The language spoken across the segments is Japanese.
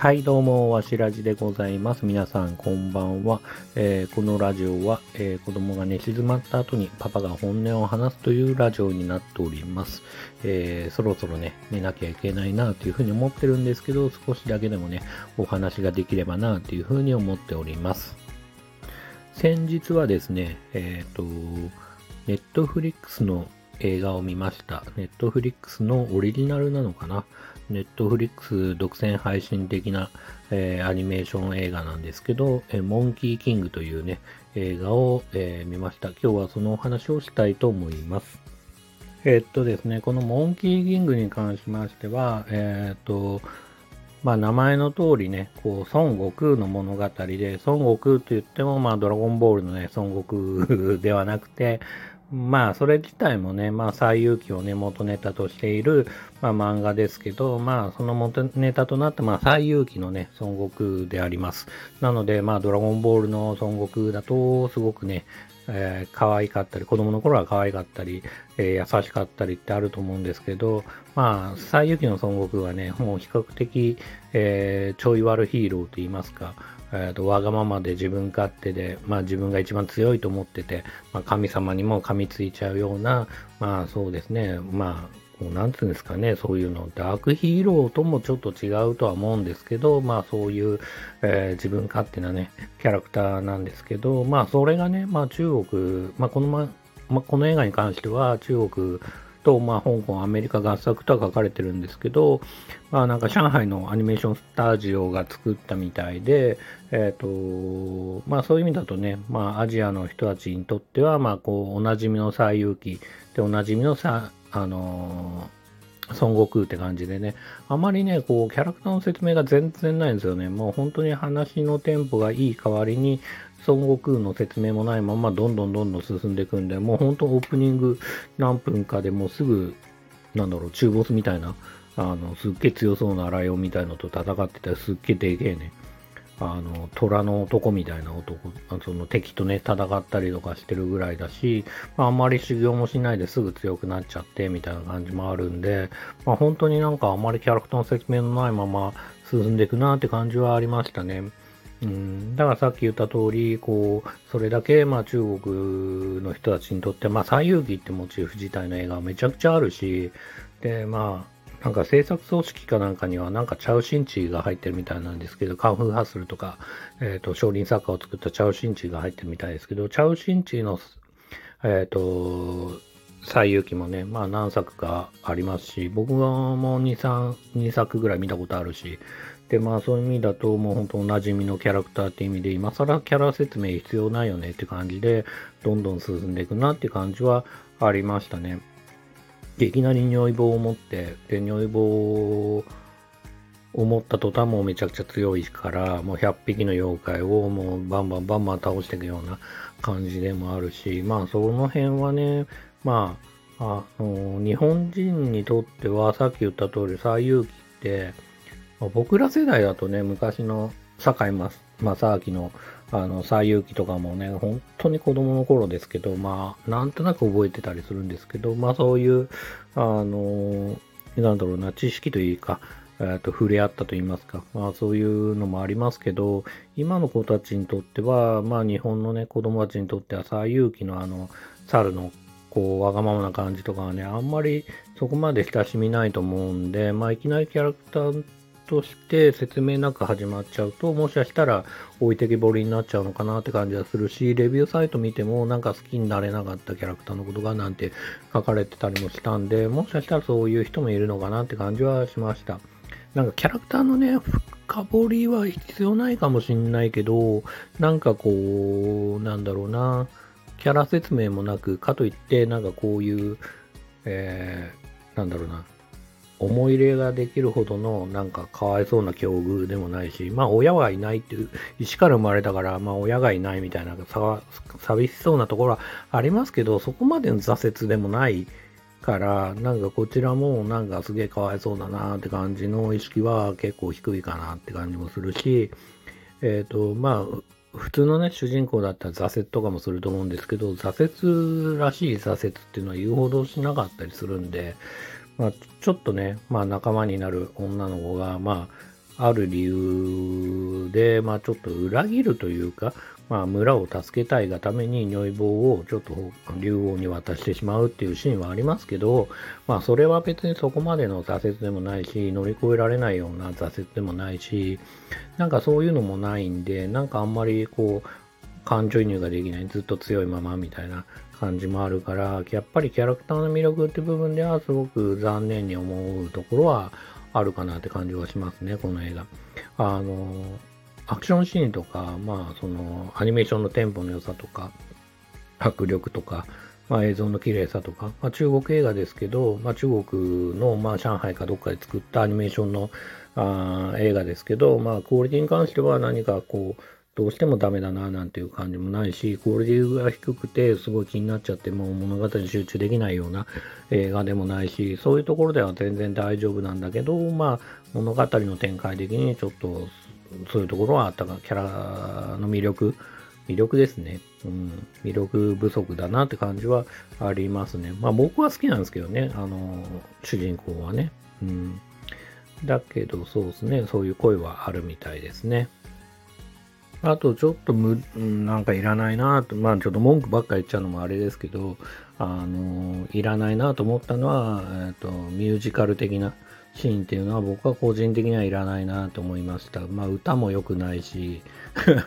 はい、どうも、わしらじでございます。皆さん、こんばんは。えーこのラジオは、えー子供が寝静まった後にパパが本音を話すというラジオになっております。えーそろそろね、寝なきゃいけないなというふうに思ってるんですけど、少しだけでもね、お話ができればなというふうに思っております。先日はですね、えっ、と、ネットフリックスの映画を見ました。ネットフリックスのオリジナルなのかな？ネットフリックス独占配信的な、えーアニメーション映画なんですけど、えーモンキーキングというね、映画を、えー見ました。今日はそのお話をしたいと思います。えーっとですね、このモンキーキングに関しましては、えーっと、まあ名前の通りね、こう、孫悟空の物語で、孫悟空と言っても、まあドラゴンボールのね、孫悟空 ではなくて、まあそれ自体もね、まあ西遊記をね、元ネタとしている、まあ漫画ですけど、まあその元ネタとなって、まあ西遊記のね、孫悟空であります。なので、まあドラゴンボールの孫悟空だと、すごくね、えー可愛かったり、子供の頃は可愛かったり、えー優しかったりってあると思うんですけど、まあ、西遊記の孫悟空はね、もう比較的、えーちょい悪ヒーローと言いますか、えーとわがままで自分勝手で、まあ自分が一番強いと思ってて、まあ神様にも噛みついちゃうような、まあそうですね、まあ、こうなんつうんですかね、そういうの、ダークヒーローともちょっと違うとは思うんですけど、まあそういう、えー自分勝手なね、キャラクターなんですけど、まあそれがね、まあ中国、まあこのま、まあこの映画に関しては中国と、まあ香港、アメリカ合作とは書かれてるんですけど、まあなんか上海のアニメーションスタジオが作ったみたいで、えっ、と、まあそういう意味だとね、まあアジアの人たちにとっては、まあこうおなじみの西遊記でおなじみのさ、あのー孫悟空って感じでね、あまりね、こう、キャラクターの説明が全然ないんですよね。もう本当に話のテンポがいい代わりに、孫悟空の説明もないまま、どんどんどんどん進んでいくんで、もう本当オープニング何分かでもうすぐ、なんだろう、中ボスみたいな、あの、すっげえ強そうなライオンみたいのと戦ってたらすっげえでけえね、あの、虎の男みたいな男、その敵とね、戦ったりとかしてるぐらいだし、まあ、あんまり修行もしないですぐ強くなっちゃって、みたいな感じもあるんで、まあ、本当になんかあんまりキャラクターの説明のないまま進んでいくなって感じはありましたね。だからさっき言った通り、こう、それだけ、まあ中国の人たちにとって、まあ西遊記ってモチーフ自体の映画はめちゃくちゃあるし、で、まあ、なんか制作組織かなんかにはなんかチャウシンチーが入ってるみたいなんですけど、カンフーハッスルとか、えっ、と、少林サッカーを作ったチャウシンチーが入ってるみたいですけど、チャウシンチーの、えっ、と、西遊記もね、まあ何作かありますし、僕はもう2、3、2作ぐらい見たことあるし、で、まあそういう意味だと、もう本当おなじみのキャラクターっていう意味で、今更キャラ説明必要ないよねって感じで、どんどん進んでいくなって感じはありましたね。いきなり如意棒を持って、で、如意棒を持った途端もめちゃくちゃ強いから、もう100匹の妖怪をもうバンバンバンバン倒していくような感じでもあるし、まあその辺はね、まあ、あの日本人にとってはさっき言った通り西遊記って、僕ら世代だとね、昔の堺正明のあの西遊記とかもね、本当に子供の頃ですけど、まあ、なんとなく覚えてたりするんですけど、まあそういう、あの、なんだろうな、知識というか、えーと触れ合ったと言いますか、まあそういうのもありますけど、今の子たちにとっては、まあ日本のね、子供たちにとっては西遊記のあの、猿のこう、わがままな感じとかはね、あんまりそこまで親しみないと思うんで、まあいきなりキャラクターとして説明なく始まっちゃうと、もしかしたら置いてけぼりになっちゃうのかなって感じはするし、レビューサイト見てもなんか好きになれなかったキャラクターのことがなんて書かれてたりもしたんで、もしかしたらそういう人もいるのかなって感じはしました。なんかキャラクターのね、深掘りは必要ないかもしんないけど、なんかこう、なんだろうな、キャラ説明もなく、かといって、なんかこういう、えー、なんだろうな、思い入れができるほどのなんかかわいそうな境遇でもないし、まあ親はいないっていう、石から生まれたから、まあ親がいないみたいな寂しそうなところはありますけど、そこまでの挫折でもないから、なんかこちらもなんかすげえかわいそうだなって感じの意識は結構低いかなって感じもするし、えっ、と、まあ、普通のね、主人公だったら挫折とかもすると思うんですけど、挫折らしい挫折っていうのは言うほどしなかったりするんで、まあ、ちょっとね、まあ仲間になる女の子が、まあ、ある理由で、まあちょっと裏切るというか、まあ村を助けたいがために如意棒をちょっと竜王に渡してしまうっていうシーンはありますけど、まあそれは別にそこまでの挫折でもないし、乗り越えられないような挫折でもないし、なんかそういうのもないんで、なんかあんまりこう、感情移入ができない、ずっと強いままみたいな感じもあるから、やっぱりキャラクターの魅力って部分ではすごく残念に思うところはあるかなって感じはしますね、この映画。あの、アクションシーンとか、まあ、その、アニメーションのテンポの良さとか、迫力とか、まあ、映像の綺麗さとか、まあ、中国映画ですけど、まあ、中国の、まあ、上海かどっかで作ったアニメーションのあ映画ですけど、まあ、クオリティに関しては何かこう、どうしてもダメだななんていう感じもないし、クオリティが低くてすごい気になっちゃってもう物語に集中できないような映画でもないし、そういうところでは全然大丈夫なんだけど、まあ物語の展開的にちょっとそういうところはあったか、キャラの魅力、魅力ですね。うん、魅力不足だなって感じはありますね。まあ僕は好きなんですけどね、あの、主人公はね。うん。だけどそうですね、そういう声はあるみたいですね。あとちょっとむ、なんかいらないなと、まあちょっと文句ばっか言っちゃうのもあれですけど、あの、いらないなと思ったのは、えっ、と、ミュージカル的なシーンっていうのは僕は個人的にはいらないなと思いました。まあ歌も良くないし、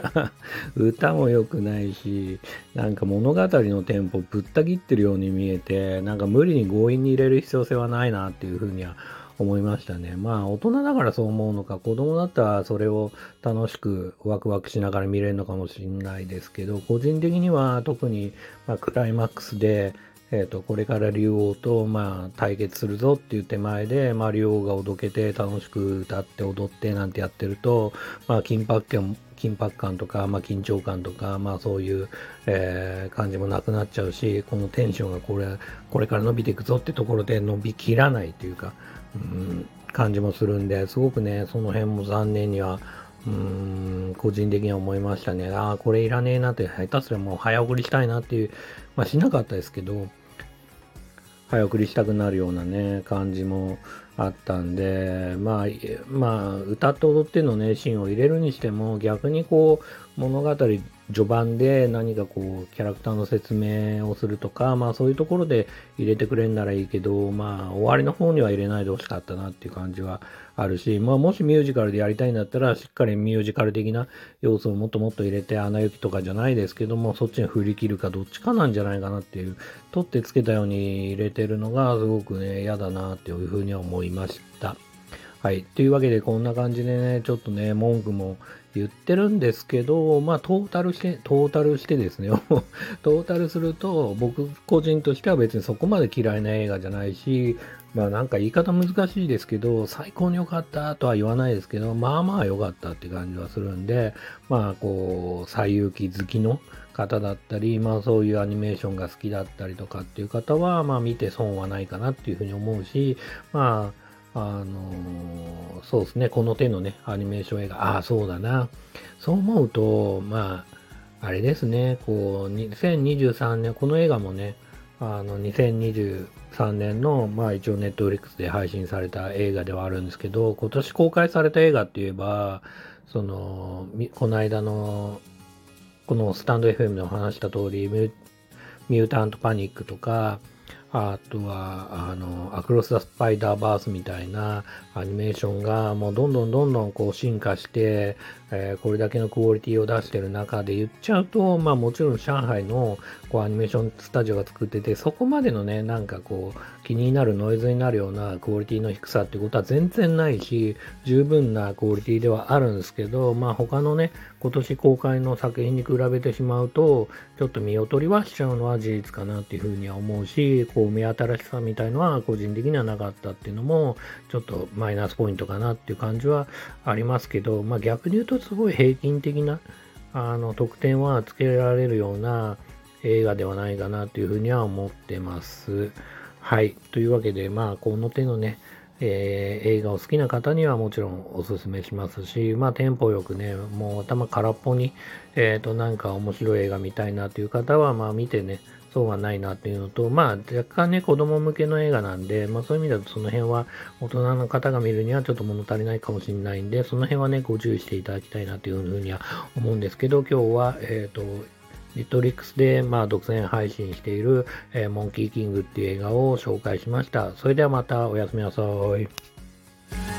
歌も良くないし、なんか物語のテンポぶった切ってるように見えて、なんか無理に強引に入れる必要性はないなっていうふうには思いましたね。まあ大人だからそう思うのか、子供だったらそれを楽しくワクワクしながら見れるのかもしれないですけど、個人的には特に、まあクライマックスで、えっ、ー、と、これから竜王と、まあ、対決するぞっていう手前で、まあ、竜王がおどけて楽しく歌って踊ってなんてやってると、まあ、緊迫感、緊迫感とか、まあ、緊張感とか、まあ、そういう、えー、感じもなくなっちゃうし、このテンションがこれ、これから伸びていくぞってところで伸びきらないというか、うん、感じもするんで、すごくね、その辺も残念には、うーん、個人的には思いましたね。ああ、これいらねえなって、下手すらもう早送りしたいなっていう、まあしなかったですけど、早送りしたくなるようなね、感じもあったんで、まあ、まあ、歌って踊ってのね、シーンを入れるにしても、逆にこう、物語序盤で何かこう、キャラクターの説明をするとか、まあそういうところで入れてくれんならいいけど、まあ終わりの方には入れないでほしかったなっていう感じはあるし、まあもしミュージカルでやりたいんだったら、しっかりミュージカル的な要素をもっともっと入れて、アナ雪とかじゃないですけども、そっちに振り切るかどっちかなんじゃないかなっていう、取ってつけたように入れてるのがすごくね、嫌だなっていうふうには思いました。はい。というわけで、こんな感じでね、ちょっとね、文句も言ってるんですけど、まあ、トータルして、トータルしてですね、トータルすると、僕個人としては別にそこまで嫌いな映画じゃないし、まあなんか言い方難しいですけど、最高に良かったとは言わないですけど、まあまあ良かったって感じはするんで、まあこう、最遊記好きの方だったり、まあそういうアニメーションが好きだったりとかっていう方は、まあ見て損はないかなっていうふうに思うし、まあ、あの、そうですね、この手のね、アニメーション映画、ああ、そうだな。そう思うと、まあ、あれですね、こう、2023年、この映画もね、あの、2023年の、まあ一応ネットフリックスで配信された映画ではあるんですけど、今年公開された映画って言えば、その、この間の、このスタンド FM でも話した通り、ミュータントパニックとか、あとは、あの、アクロス・ザ・スパイダーバースみたいなアニメーションがもうどんどんどんどんこう進化して、えー、これだけのクオリティを出してる中で言っちゃうと、まあもちろん上海のこうアニメーションスタジオが作ってて、そこまでのね、なんかこう気になるノイズになるようなクオリティの低さってことは全然ないし、十分なクオリティではあるんですけど、まあ他のね、今年公開の作品に比べてしまうと、ちょっと見劣りはしちゃうのは事実かなっていうふうには思うし、こう目新しさみたいのは個人的にはなかったっていうのも、ちょっとまマイナスポイントかなっていう感じはありますけど、まあ逆に言うとすごい平均的なあの得点はつけられるような映画ではないかなというふうには思ってます。はい。というわけで、まあ、この手のね、えー、映画を好きな方にはもちろんおすすめしますし、まあ、テンポよくね、もう頭空っぽに、えっ、ー、と、なんか面白い映画見たいなという方は、まあ、見てね、そうはないなっていうのと、まあ若干ね、子供向けの映画なんで、まあそういう意味だとその辺は大人の方が見るにはちょっと物足りないかもしれないんで、その辺はね、ご注意していただきたいなというふうには思うんですけど、今日は、えっ、ー、と、ネットリックスで、まあ、独占配信している、えー、モンキーキングっていう映画を紹介しました。それではまたおやすみなさい。